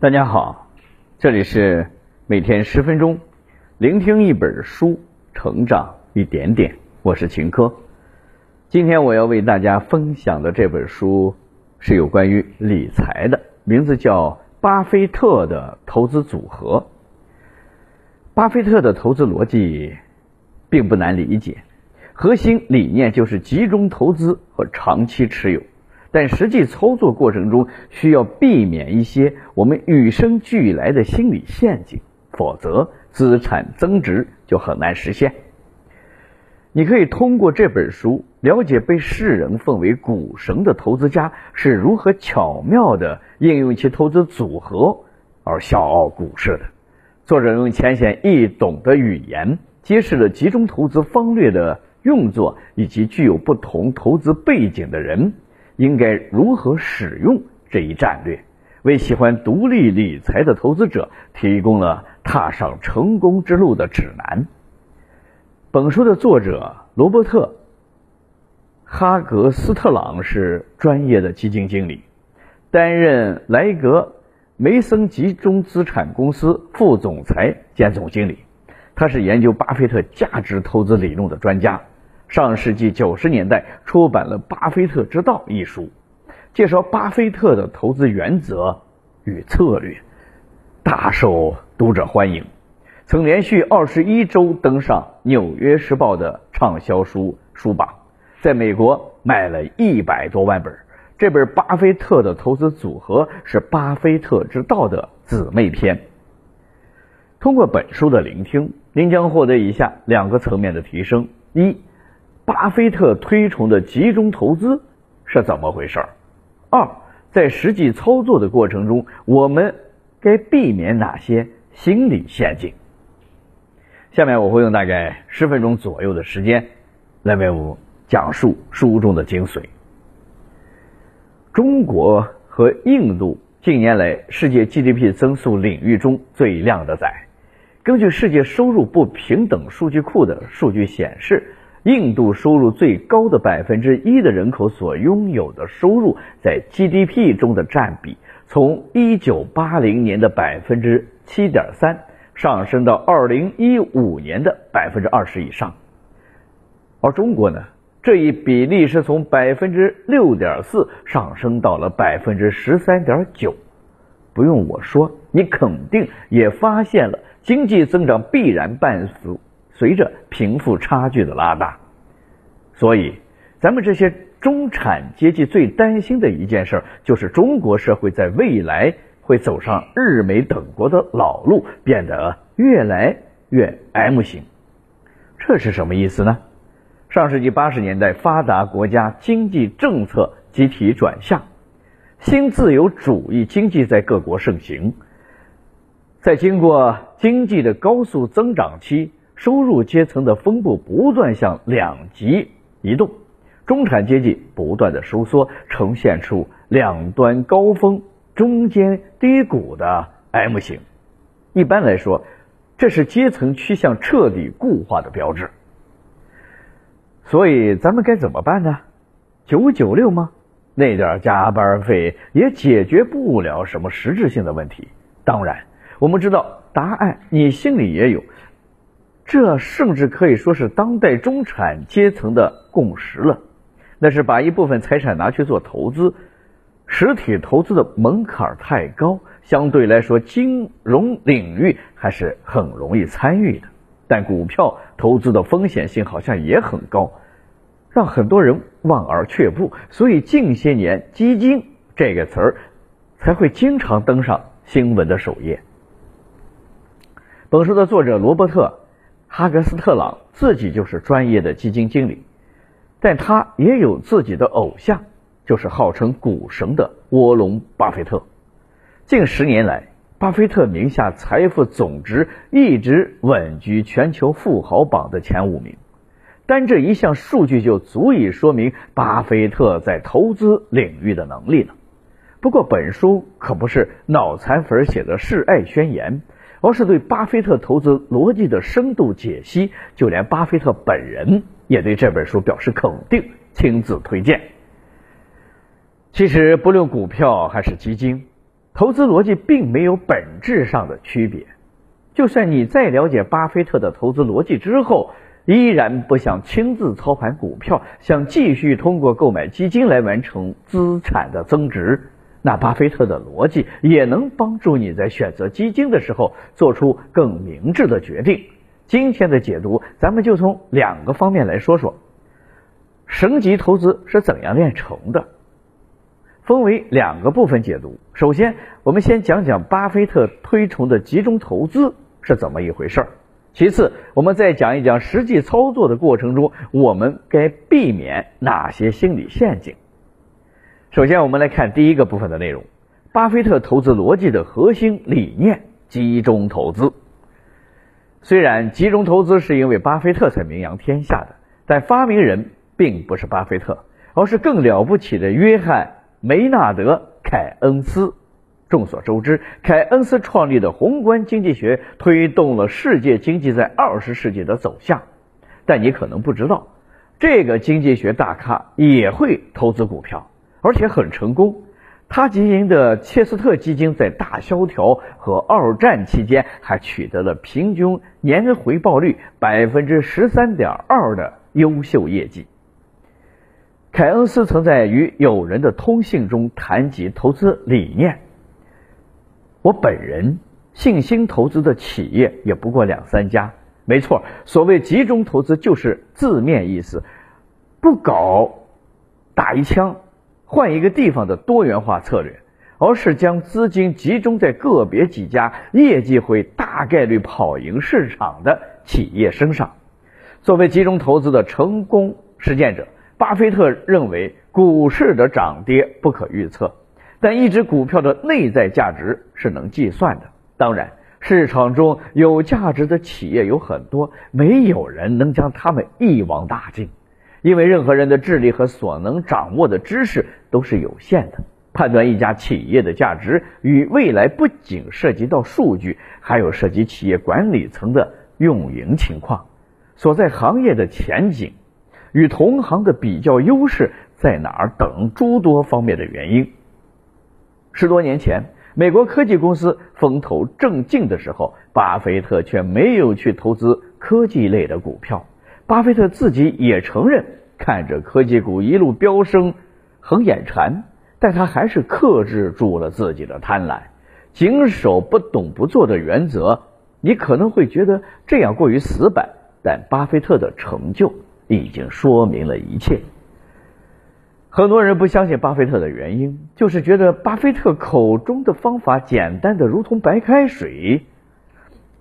大家好，这里是每天十分钟，聆听一本书，成长一点点。我是秦科。今天我要为大家分享的这本书是有关于理财的，名字叫《巴菲特的投资组合》。巴菲特的投资逻辑并不难理解，核心理念就是集中投资和长期持有。但实际操作过程中需要避免一些我们与生俱来的心理陷阱，否则资产增值就很难实现。你可以通过这本书了解被世人奉为股神的投资家是如何巧妙地应用其投资组合而笑傲股市的。作者用浅显易懂的语言揭示了集中投资方略的运作，以及具有不同投资背景的人。应该如何使用这一战略？为喜欢独立理财的投资者提供了踏上成功之路的指南。本书的作者罗伯特·哈格斯特朗是专业的基金经理，担任莱格梅森集中资产公司副总裁兼总经理。他是研究巴菲特价值投资理论的专家。上世纪九十年代出版了《巴菲特之道》一书，介绍巴菲特的投资原则与策略，大受读者欢迎，曾连续二十一周登上《纽约时报》的畅销书书榜，在美国卖了一百多万本。这本《巴菲特的投资组合》是《巴菲特之道》的姊妹篇。通过本书的聆听，您将获得以下两个层面的提升：一。巴菲特推崇的集中投资是怎么回事？二，在实际操作的过程中，我们该避免哪些心理陷阱？下面我会用大概十分钟左右的时间来为我讲述书中的精髓。中国和印度近年来世界 GDP 增速领域中最靓的仔。根据世界收入不平等数据库的数据显示。印度收入最高的百分之一的人口所拥有的收入，在 GDP 中的占比，从一九八零年的百分之七点三上升到二零一五年的百分之二十以上。而中国呢，这一比例是从百分之六点四上升到了百分之十三点九。不用我说，你肯定也发现了，经济增长必然伴随。随着贫富差距的拉大，所以咱们这些中产阶级最担心的一件事，就是中国社会在未来会走上日美等国的老路，变得越来越 M 型。这是什么意思呢？上世纪八十年代，发达国家经济政策集体转向，新自由主义经济在各国盛行，在经过经济的高速增长期。收入阶层的分布不断向两极移动，中产阶级不断的收缩，呈现出两端高峰、中间低谷的 M 型。一般来说，这是阶层趋向彻底固化的标志。所以，咱们该怎么办呢？九九六吗？那点加班费也解决不了什么实质性的问题。当然，我们知道答案，你心里也有。这甚至可以说是当代中产阶层的共识了，那是把一部分财产拿去做投资。实体投资的门槛太高，相对来说，金融领域还是很容易参与的。但股票投资的风险性好像也很高，让很多人望而却步。所以近些年，基金这个词儿才会经常登上新闻的首页。本书的作者罗伯特。哈格斯特朗自己就是专业的基金经理，但他也有自己的偶像，就是号称股神的沃伦·巴菲特。近十年来，巴菲特名下财富总值一直稳居全球富豪榜的前五名，单这一项数据就足以说明巴菲特在投资领域的能力了。不过，本书可不是脑残粉写的示爱宣言。而是对巴菲特投资逻辑的深度解析，就连巴菲特本人也对这本书表示肯定，亲自推荐。其实，不论股票还是基金，投资逻辑并没有本质上的区别。就算你再了解巴菲特的投资逻辑之后，依然不想亲自操盘股票，想继续通过购买基金来完成资产的增值，那巴菲特的逻辑也能帮助你在选择基金的时候做出更明智的决定。今天的解读，咱们就从两个方面来说说，升级投资是怎样炼成的，分为两个部分解读。首先，我们先讲讲巴菲特推崇的集中投资。是怎么一回事儿？其次，我们再讲一讲实际操作的过程中，我们该避免哪些心理陷阱。首先，我们来看第一个部分的内容：巴菲特投资逻辑的核心理念——集中投资。虽然集中投资是因为巴菲特才名扬天下的，但发明人并不是巴菲特，而是更了不起的约翰·梅纳德·凯恩斯。众所周知，凯恩斯创立的宏观经济学推动了世界经济在二十世纪的走向。但你可能不知道，这个经济学大咖也会投资股票，而且很成功。他经营的切斯特基金在大萧条和二战期间还取得了平均年回报率百分之十三点二的优秀业绩。凯恩斯曾在与友人的通信中谈及投资理念。我本人信心投资的企业也不过两三家，没错，所谓集中投资就是字面意思，不搞打一枪换一个地方的多元化策略，而是将资金集中在个别几家业绩会大概率跑赢市场的企业身上。作为集中投资的成功实践者，巴菲特认为股市的涨跌不可预测。但一只股票的内在价值是能计算的。当然，市场中有价值的企业有很多，没有人能将它们一网打尽，因为任何人的智力和所能掌握的知识都是有限的。判断一家企业的价值与未来，不仅涉及到数据，还有涉及企业管理层的运营情况、所在行业的前景、与同行的比较优势在哪儿等诸多方面的原因。十多年前，美国科技公司风头正劲的时候，巴菲特却没有去投资科技类的股票。巴菲特自己也承认，看着科技股一路飙升，很眼馋，但他还是克制住了自己的贪婪，谨守不懂不做的原则。你可能会觉得这样过于死板，但巴菲特的成就已经说明了一切。很多人不相信巴菲特的原因，就是觉得巴菲特口中的方法简单的如同白开水。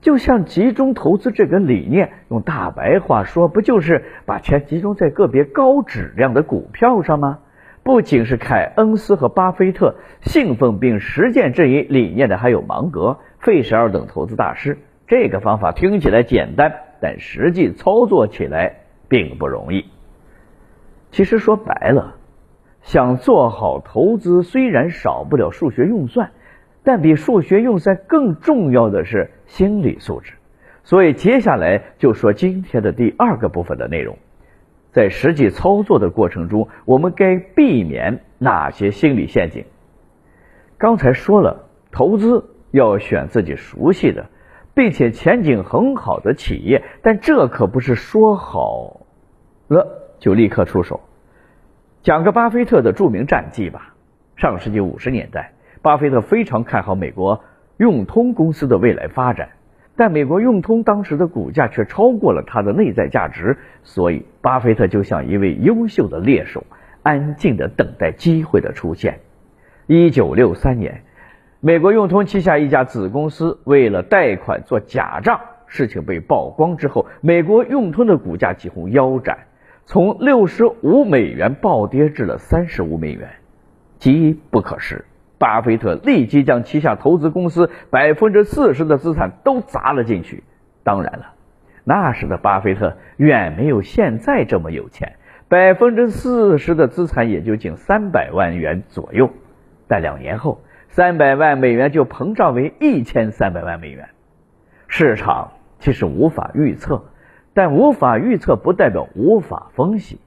就像集中投资这个理念，用大白话说，不就是把钱集中在个别高质量的股票上吗？不仅是凯恩斯和巴菲特信奉并实践这一理念的，还有芒格、费舍尔等投资大师。这个方法听起来简单，但实际操作起来并不容易。其实说白了。想做好投资，虽然少不了数学运算，但比数学用算更重要的是心理素质。所以接下来就说今天的第二个部分的内容，在实际操作的过程中，我们该避免哪些心理陷阱？刚才说了，投资要选自己熟悉的，并且前景很好的企业，但这可不是说好了就立刻出手。讲个巴菲特的著名战绩吧。上世纪五十年代，巴菲特非常看好美国运通公司的未来发展，但美国运通当时的股价却超过了它的内在价值，所以巴菲特就像一位优秀的猎手，安静的等待机会的出现。一九六三年，美国运通旗下一家子公司为了贷款做假账，事情被曝光之后，美国运通的股价几乎腰斩。从六十五美元暴跌至了三十五美元，机不可失。巴菲特立即将旗下投资公司百分之四十的资产都砸了进去。当然了，那时的巴菲特远没有现在这么有钱，百分之四十的资产也就仅三百万元左右。但两年后，三百万美元就膨胀为一千三百万美元。市场其实无法预测。但无法预测不代表无法分析。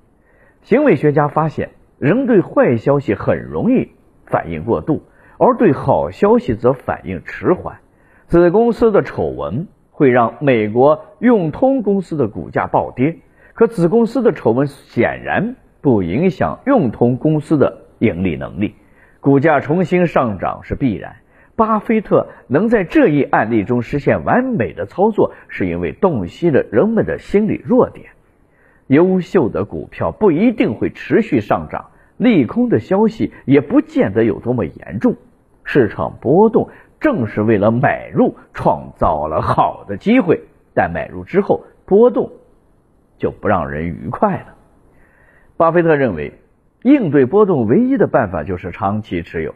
行为学家发现，人对坏消息很容易反应过度，而对好消息则反应迟缓。子公司的丑闻会让美国永通公司的股价暴跌，可子公司的丑闻显然不影响永通公司的盈利能力，股价重新上涨是必然。巴菲特能在这一案例中实现完美的操作，是因为洞悉了人们的心理弱点。优秀的股票不一定会持续上涨，利空的消息也不见得有多么严重。市场波动正是为了买入创造了好的机会，但买入之后波动就不让人愉快了。巴菲特认为，应对波动唯一的办法就是长期持有。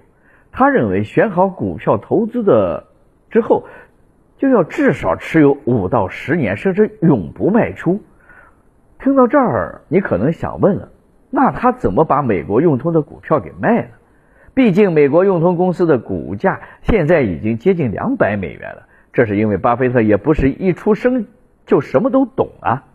他认为，选好股票投资的之后，就要至少持有五到十年，甚至永不卖出。听到这儿，你可能想问了：那他怎么把美国用通的股票给卖了？毕竟，美国用通公司的股价现在已经接近两百美元了。这是因为巴菲特也不是一出生就什么都懂啊，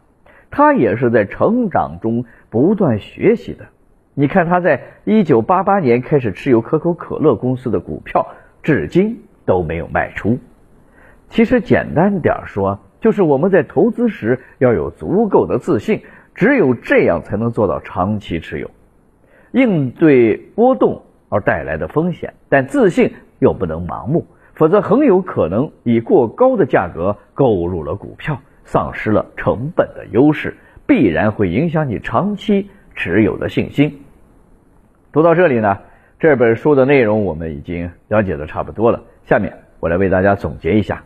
他也是在成长中不断学习的。你看，他在一九八八年开始持有可口可乐公司的股票，至今都没有卖出。其实，简单点说，就是我们在投资时要有足够的自信，只有这样才能做到长期持有，应对波动而带来的风险。但自信又不能盲目，否则很有可能以过高的价格购入了股票，丧失了成本的优势，必然会影响你长期。持有的信心。读到这里呢，这本书的内容我们已经了解的差不多了。下面我来为大家总结一下：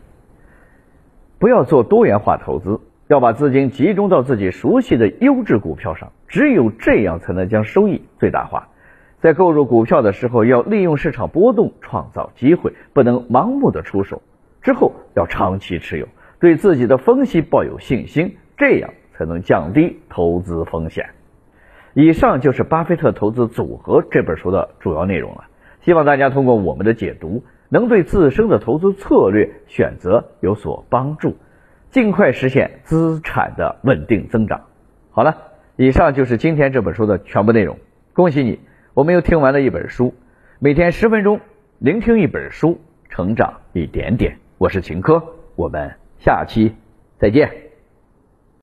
不要做多元化投资，要把资金集中到自己熟悉的优质股票上，只有这样才能将收益最大化。在购入股票的时候，要利用市场波动创造机会，不能盲目的出手。之后要长期持有，对自己的分析抱有信心，这样才能降低投资风险。以上就是《巴菲特投资组合》这本书的主要内容了。希望大家通过我们的解读，能对自身的投资策略选择有所帮助，尽快实现资产的稳定增长。好了，以上就是今天这本书的全部内容。恭喜你，我们又听完了一本书。每天十分钟，聆听一本书，成长一点点。我是秦科，我们下期再见。